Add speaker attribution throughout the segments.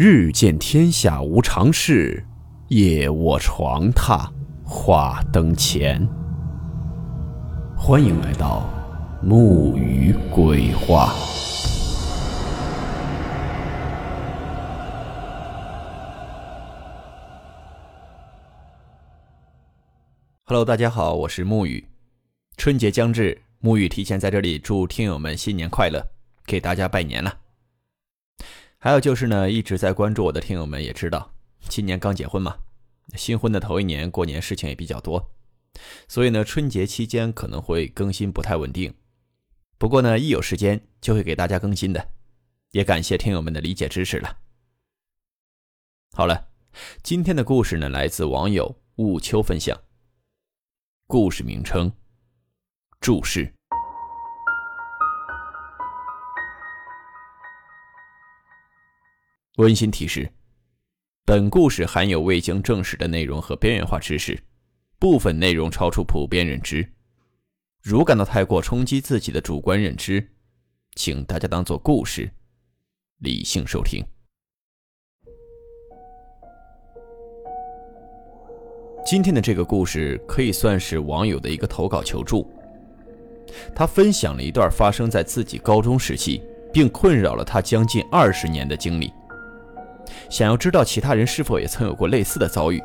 Speaker 1: 日见天下无常事，夜卧床榻话灯前。欢迎来到木鱼鬼话。Hello，大家好，我是木鱼。春节将至，木鱼提前在这里祝听友们新年快乐，给大家拜年了。还有就是呢，一直在关注我的听友们也知道，今年刚结婚嘛，新婚的头一年，过年事情也比较多，所以呢，春节期间可能会更新不太稳定。不过呢，一有时间就会给大家更新的，也感谢听友们的理解支持了。好了，今天的故事呢，来自网友雾秋分享。故事名称：注释。温馨提示：本故事含有未经证实的内容和边缘化知识，部分内容超出普遍认知。如感到太过冲击自己的主观认知，请大家当做故事，理性收听。今天的这个故事可以算是网友的一个投稿求助。他分享了一段发生在自己高中时期，并困扰了他将近二十年的经历，想要知道其他人是否也曾有过类似的遭遇。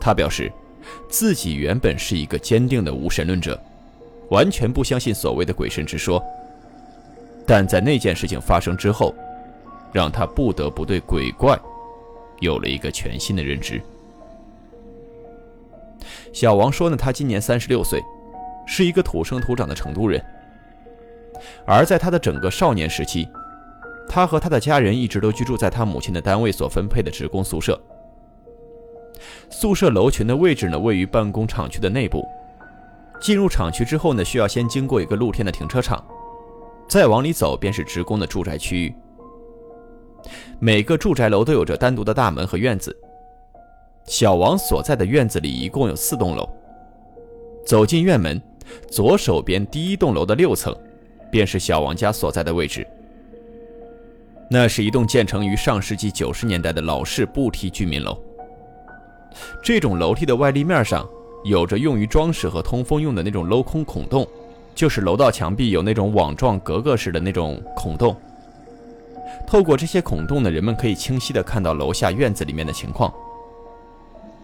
Speaker 1: 他表示，自己原本是一个坚定的无神论者，完全不相信所谓的鬼神之说。但在那件事情发生之后，让他不得不对鬼怪有了一个全新的认知。小王说呢，他今年三十六岁，是一个土生土长的成都人。而在他的整个少年时期，他和他的家人一直都居住在他母亲的单位所分配的职工宿舍。宿舍楼群的位置呢，位于办公厂区的内部。进入厂区之后呢，需要先经过一个露天的停车场，再往里走便是职工的住宅区域。每个住宅楼都有着单独的大门和院子。小王所在的院子里一共有四栋楼。走进院门，左手边第一栋楼的六层，便是小王家所在的位置。那是一栋建成于上世纪九十年代的老式步梯居民楼。这种楼梯的外立面上有着用于装饰和通风用的那种镂空孔洞，就是楼道墙壁有那种网状格格式的那种孔洞。透过这些孔洞呢，人们可以清晰地看到楼下院子里面的情况。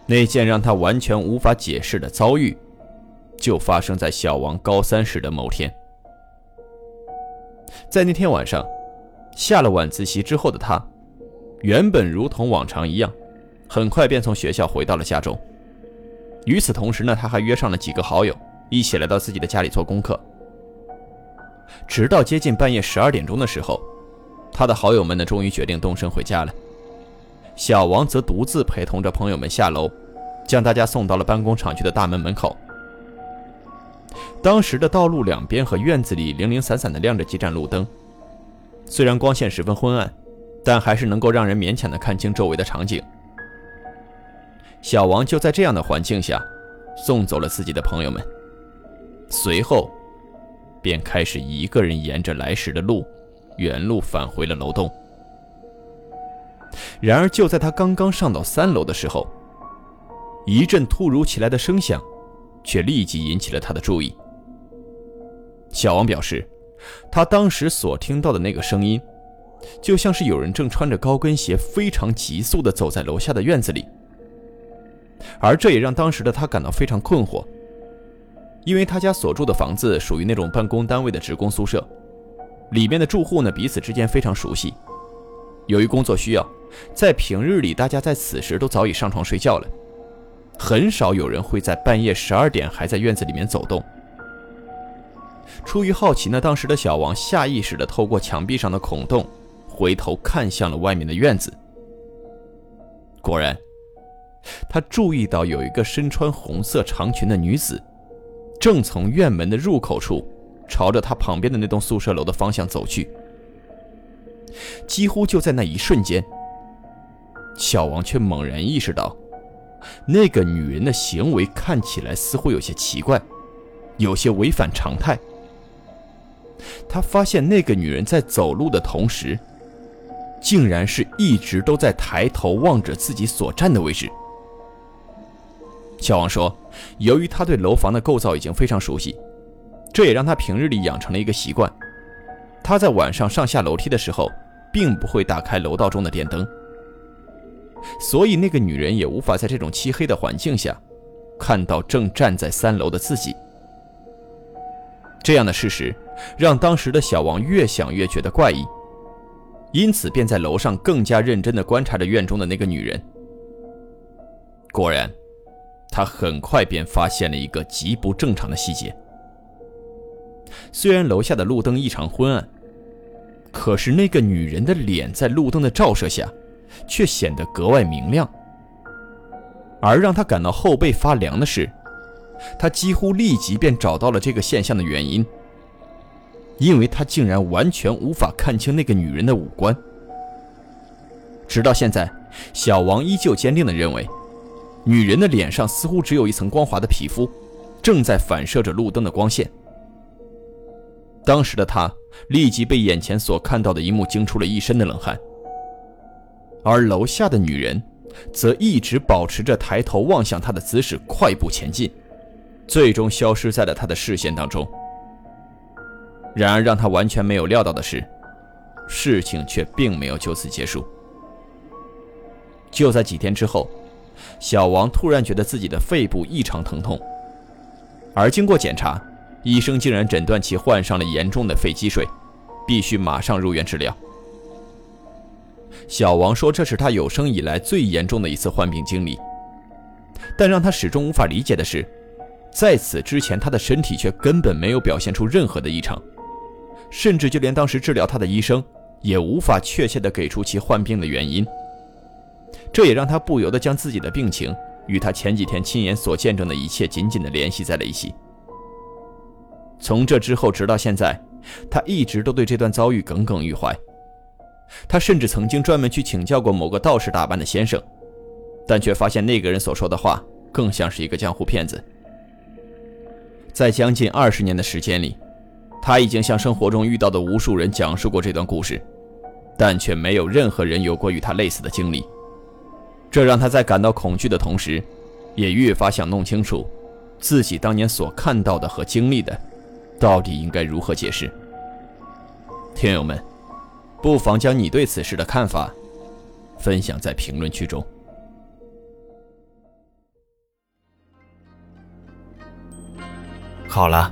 Speaker 1: 那件让他完全无法解释的遭遇，就发生在小王高三时的某天。在那天晚上，下了晚自习之后的他，原本如同往常一样，很快便从学校回到了家中。与此同时呢，他还约上了几个好友，一起来到自己的家里做功课。直到接近半夜十二点钟的时候，他的好友们呢，终于决定动身回家了。小王则独自陪同着朋友们下楼，将大家送到了办公厂区的大门门口。当时的道路两边和院子里零零散散的亮着几盏路灯，虽然光线十分昏暗，但还是能够让人勉强的看清周围的场景。小王就在这样的环境下，送走了自己的朋友们，随后，便开始一个人沿着来时的路，原路返回了楼栋。然而，就在他刚刚上到三楼的时候，一阵突如其来的声响，却立即引起了他的注意。小王表示，他当时所听到的那个声音，就像是有人正穿着高跟鞋，非常急速地走在楼下的院子里。而这也让当时的他感到非常困惑，因为他家所住的房子属于那种办公单位的职工宿舍，里面的住户呢彼此之间非常熟悉。由于工作需要。在平日里，大家在此时都早已上床睡觉了，很少有人会在半夜十二点还在院子里面走动。出于好奇呢，当时的小王下意识地透过墙壁上的孔洞，回头看向了外面的院子。果然，他注意到有一个身穿红色长裙的女子，正从院门的入口处，朝着他旁边的那栋宿舍楼的方向走去。几乎就在那一瞬间。小王却猛然意识到，那个女人的行为看起来似乎有些奇怪，有些违反常态。他发现那个女人在走路的同时，竟然是一直都在抬头望着自己所站的位置。小王说：“由于他对楼房的构造已经非常熟悉，这也让他平日里养成了一个习惯。他在晚上上下楼梯的时候，并不会打开楼道中的电灯，所以那个女人也无法在这种漆黑的环境下，看到正站在三楼的自己。这样的事实，让当时的小王越想越觉得怪异。”因此，便在楼上更加认真地观察着院中的那个女人。果然，他很快便发现了一个极不正常的细节。虽然楼下的路灯异常昏暗，可是那个女人的脸在路灯的照射下，却显得格外明亮。而让他感到后背发凉的是，他几乎立即便找到了这个现象的原因。因为他竟然完全无法看清那个女人的五官。直到现在，小王依旧坚定地认为，女人的脸上似乎只有一层光滑的皮肤，正在反射着路灯的光线。当时的他立即被眼前所看到的一幕惊出了一身的冷汗，而楼下的女人，则一直保持着抬头望向他的姿势，快步前进，最终消失在了他的视线当中。然而，让他完全没有料到的是，事情却并没有就此结束。就在几天之后，小王突然觉得自己的肺部异常疼痛，而经过检查，医生竟然诊断其患上了严重的肺积水，必须马上入院治疗。小王说：“这是他有生以来最严重的一次患病经历。”但让他始终无法理解的是，在此之前，他的身体却根本没有表现出任何的异常。甚至就连当时治疗他的医生也无法确切地给出其患病的原因，这也让他不由得将自己的病情与他前几天亲眼所见证的一切紧紧地联系在了一起。从这之后，直到现在，他一直都对这段遭遇耿耿于怀。他甚至曾经专门去请教过某个道士打扮的先生，但却发现那个人所说的话更像是一个江湖骗子。在将近二十年的时间里。他已经向生活中遇到的无数人讲述过这段故事，但却没有任何人有过与他类似的经历。这让他在感到恐惧的同时，也越发想弄清楚自己当年所看到的和经历的，到底应该如何解释。听友们，不妨将你对此事的看法分享在评论区中。
Speaker 2: 好了。